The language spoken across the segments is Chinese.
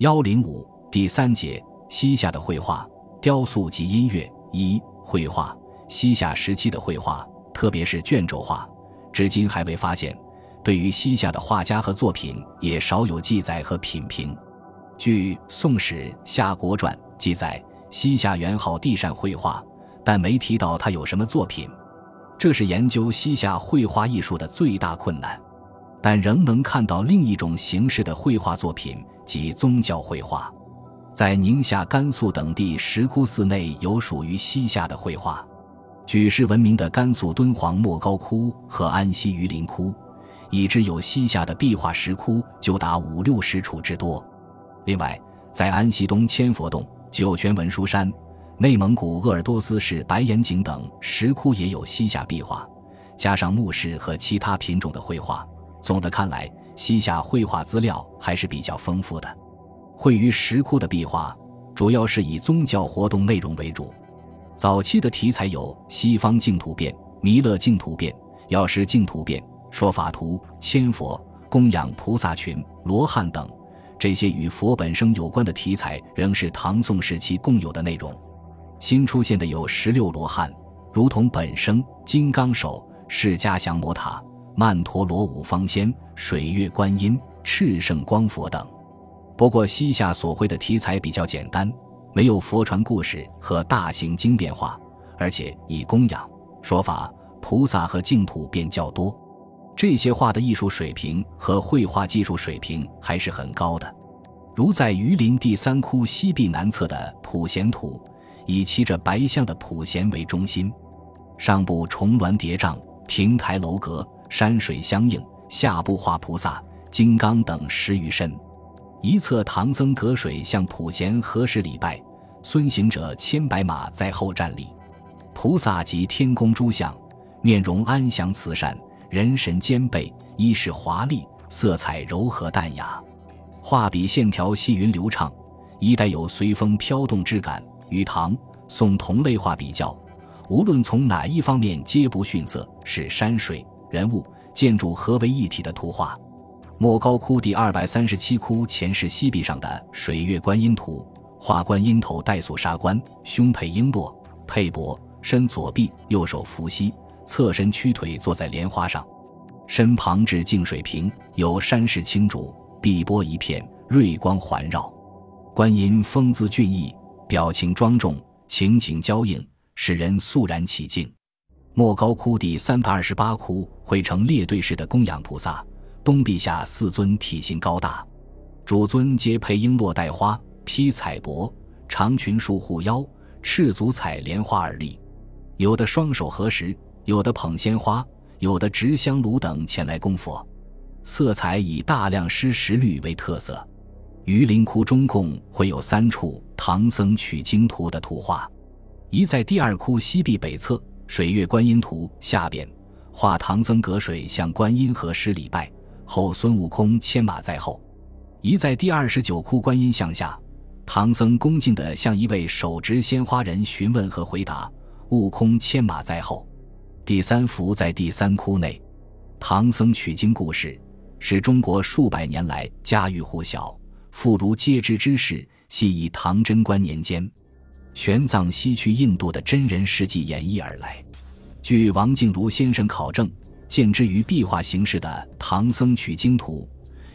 幺零五第三节西夏的绘画、雕塑及音乐一绘画西夏时期的绘画，特别是卷轴画，至今还未发现。对于西夏的画家和作品，也少有记载和品评。据《宋史·夏国传》记载，西夏元昊帝善绘画，但没提到他有什么作品。这是研究西夏绘画艺术的最大困难。但仍能看到另一种形式的绘画作品，即宗教绘画。在宁夏、甘肃等地石窟寺内有属于西夏的绘画。举世闻名的甘肃敦煌莫高窟和安西榆林窟，已知有西夏的壁画石窟就达五六十处之多。另外，在安西东千佛洞、酒泉文殊山、内蒙古鄂尔多斯市白岩井等石窟也有西夏壁画，加上墓室和其他品种的绘画。总的看来，西夏绘画资料还是比较丰富的。绘于石窟的壁画，主要是以宗教活动内容为主。早期的题材有西方净土变、弥勒净土变、药师净土变、说法图、千佛、供养菩萨群、罗汉等。这些与佛本生有关的题材，仍是唐宋时期共有的内容。新出现的有十六罗汉，如同本生、金刚手、释迦降魔塔。曼陀罗五方仙、水月观音、炽圣光佛等。不过，西夏所绘的题材比较简单，没有佛传故事和大型经变化，而且以供养、说法、菩萨和净土变较多。这些画的艺术水平和绘画技术水平还是很高的。如在榆林第三窟西壁南侧的普贤图，以骑着白象的普贤为中心，上部重峦叠嶂，亭台楼阁。山水相应，下部画菩萨、金刚等十余身，一侧唐僧隔水向普贤合十礼拜，孙行者牵白马在后站立。菩萨及天宫诸像，面容安详慈善，人神兼备，衣饰华丽，色彩柔和淡雅，画笔线条细匀流畅，衣带有随风飘动之感。与唐宋同类画比较，无论从哪一方面皆不逊色，是山水。人物、建筑合为一体的图画。莫高窟第二百三十七窟前室西壁上的水月观音图，画观音头戴素纱冠，胸佩璎珞，佩帛，身左臂，右手扶膝，侧身屈腿坐在莲花上，身旁置净水瓶，有山势青竹，碧波一片，瑞光环绕。观音风姿俊逸，表情庄重，情景交映，使人肃然起敬。莫高窟第三百二十八窟绘成列队式的供养菩萨，东壁下四尊体型高大，主尊皆佩璎珞戴花，披彩帛，长裙束护腰，赤足采莲花而立。有的双手合十，有的捧鲜花，有的执香炉等前来供佛。色彩以大亮湿石绿为特色。榆林窟中共绘有三处唐僧取经图的图画，一在第二窟西壁北侧。水月观音图下边画唐僧隔水向观音河施礼拜，后孙悟空牵马在后。一在第二十九窟观音像下，唐僧恭敬地向一位手执鲜花人询问和回答，悟空牵马在后。第三幅在第三窟内，唐僧取经故事是中国数百年来家喻户晓、妇孺皆知之事，系以唐贞观年间。玄奘西去印度的真人事迹演绎而来。据王静茹先生考证，见之于壁画形式的《唐僧取经图》，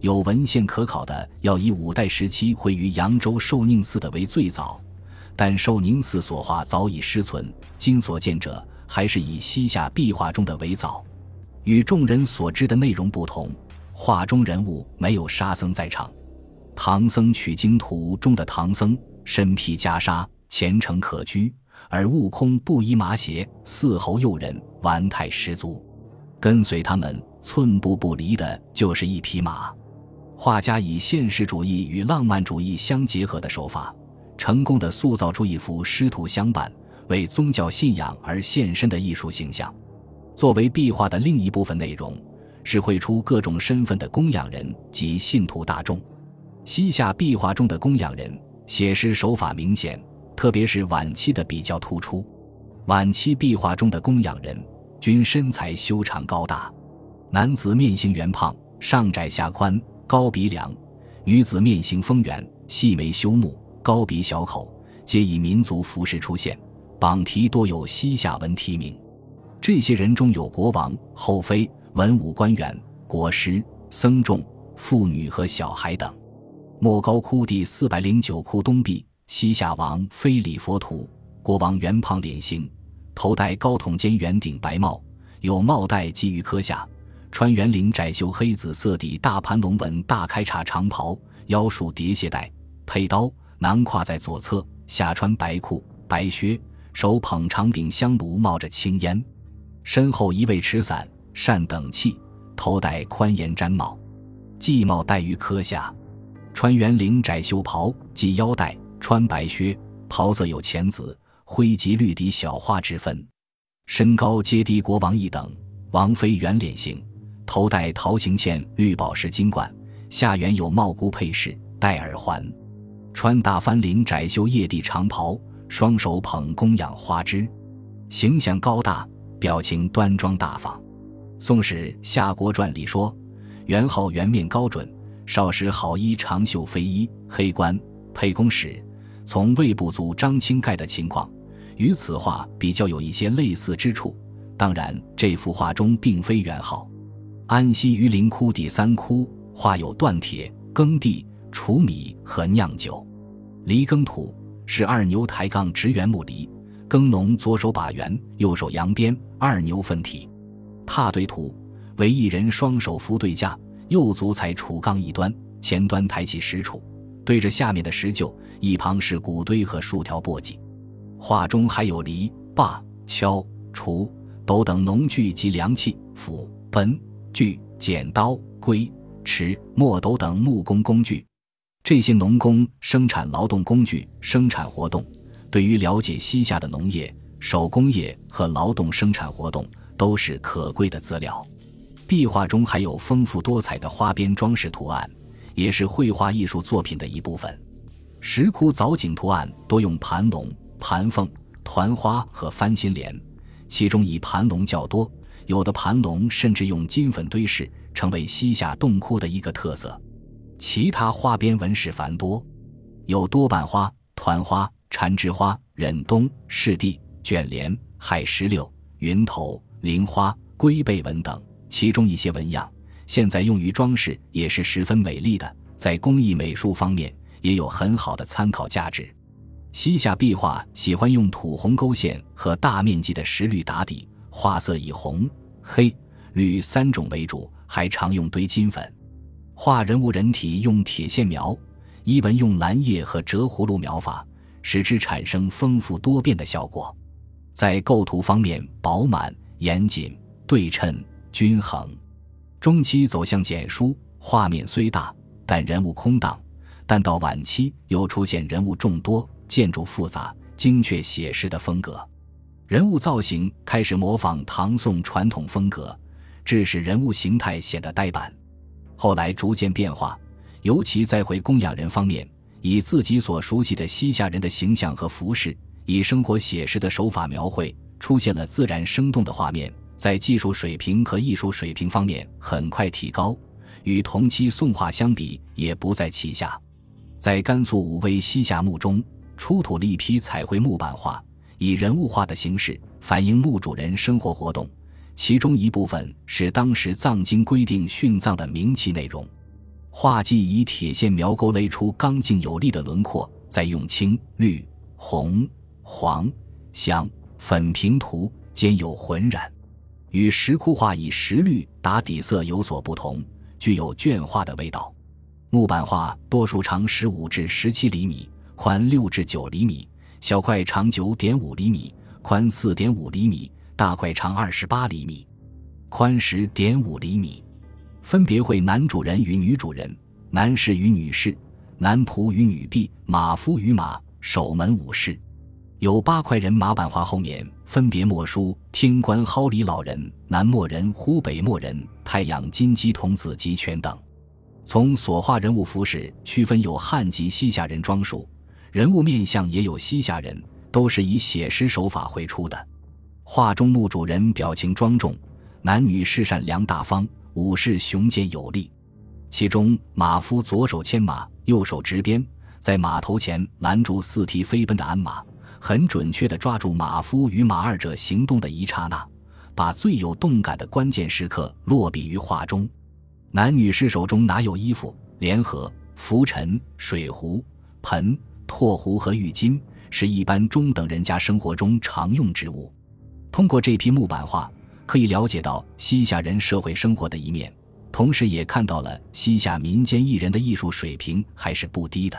有文献可考的，要以五代时期绘于扬州寿宁寺的为最早。但寿宁寺所画早已失存，今所见者还是以西夏壁画中的为早。与众人所知的内容不同，画中人物没有沙僧在场。《唐僧取经图》中的唐僧身披袈裟。前程可居，而悟空不衣麻鞋，四猴诱人，玩态十足。跟随他们寸步不离的就是一匹马。画家以现实主义与浪漫主义相结合的手法，成功的塑造出一幅师徒相伴、为宗教信仰而献身的艺术形象。作为壁画的另一部分内容，是绘出各种身份的供养人及信徒大众。西夏壁画中的供养人写实手法明显。特别是晚期的比较突出，晚期壁画中的供养人均身材修长高大，男子面型圆胖，上窄下宽，高鼻梁；女子面型丰圆，细眉修目，高鼻小口，皆以民族服饰出现。榜题多有西夏文题名。这些人中有国王、后妃、文武官员、国师、僧众、妇女和小孩等。莫高窟第四百零九窟东壁，西夏王非礼佛图。国王圆胖脸型，头戴高筒尖圆顶白帽，有帽带系于髁下，穿圆领窄袖黑紫色底大盘龙纹大开叉长袍，腰束叠鞋带，佩刀，囊挎在左侧，下穿白裤白靴，手捧长柄香炉，冒着青烟。身后一位持伞扇等器，头戴宽檐毡帽，系帽戴于髁下。穿圆领窄袖袍，系腰带，穿白靴，袍色有浅紫、灰及绿底小花之分。身高皆低国王一等。王妃圆脸型，头戴桃形嵌绿宝石金冠，下缘有帽箍配饰，戴耳环。穿大翻领窄袖叶地长袍，双手捧供养花枝，形象高大，表情端庄大方。《宋史·夏国传》里说：“元昊圆面高准。”少时好衣长袖飞衣黑冠佩公使，从魏部族张清盖的情况，与此画比较有一些类似之处。当然，这幅画中并非元昊。安西榆林窟第三窟画有锻铁、耕地、储米和酿酒。犁耕图是二牛抬杠直圆木犁，耕农左手把圆，右手扬鞭，二牛分体。踏对图为一人双手扶对架。右足踩杵杠一端，前端抬起石杵，对着下面的石臼，一旁是谷堆和数条簸箕。画中还有犁、耙、锹、锄、斗等农具及粮器，斧、奔、锯、剪刀、龟、尺、磨斗等木工工具。这些农工生产劳动工具生产活动，对于了解西夏的农业、手工业和劳动生产活动都是可贵的资料。壁画中还有丰富多彩的花边装饰图案，也是绘画艺术作品的一部分。石窟藻井图案多用盘龙、盘凤、团花和翻新莲，其中以盘龙较多，有的盘龙甚至用金粉堆饰，成为西夏洞窟的一个特色。其他花边纹饰繁多，有多瓣花、团花、缠枝花、忍冬、柿地、卷帘、海石榴、云头、菱花、龟背纹等。其中一些纹样，现在用于装饰也是十分美丽的，在工艺美术方面也有很好的参考价值。西夏壁画喜欢用土红勾线和大面积的石绿打底，画色以红、黑、绿三种为主，还常用堆金粉。画人物人体用铁线描，衣纹用蓝叶和折葫芦描法，使之产生丰富多变的效果。在构图方面，饱满、严谨、对称。均衡，中期走向简疏，画面虽大，但人物空荡；但到晚期又出现人物众多、建筑复杂、精确写实的风格，人物造型开始模仿唐宋传统风格，致使人物形态显得呆板。后来逐渐变化，尤其在会供养人方面，以自己所熟悉的西夏人的形象和服饰，以生活写实的手法描绘，出现了自然生动的画面。在技术水平和艺术水平方面很快提高，与同期宋画相比也不在其下。在甘肃武威西夏墓中出土了一批彩绘木板画，以人物画的形式反映墓主人生活活动，其中一部分是当时藏经规定殉葬的冥器内容。画技以铁线描勾勒出刚劲有力的轮廓，再用青、绿、红、黄、香、粉平涂，兼有浑染。与石窟画以石绿打底色有所不同，具有绢画的味道。木板画多数长十五至十七厘米，宽六至九厘米；小块长九点五厘米，宽四点五厘米；大块长二十八厘米，宽十点五厘米。分别绘男主人与女主人、男士与女士、男仆与女婢、马夫与马、守门武士。有八块人马版画，后面分别墨书“天官蒿里老人”“南墨人”“湖北墨人”“太阳金鸡童子集全”等。从所画人物服饰区分，有汉及西夏人装束，人物面相也有西夏人，都是以写实手法绘出的。画中墓主人表情庄重，男女士善良大方，武士雄健有力。其中马夫左手牵马，右手执鞭，在马头前拦住四蹄飞奔的鞍马，很准确地抓住马夫与马二者行动的一刹那，把最有动感的关键时刻落笔于画中。男女士手中拿有衣服、莲盒、拂尘、水壶、盆、拓壶和浴巾，是一般中等人家生活中常用之物。通过这批木板画，可以了解到西夏人社会生活的一面，同时也看到了西夏民间艺人的艺术水平还是不低的。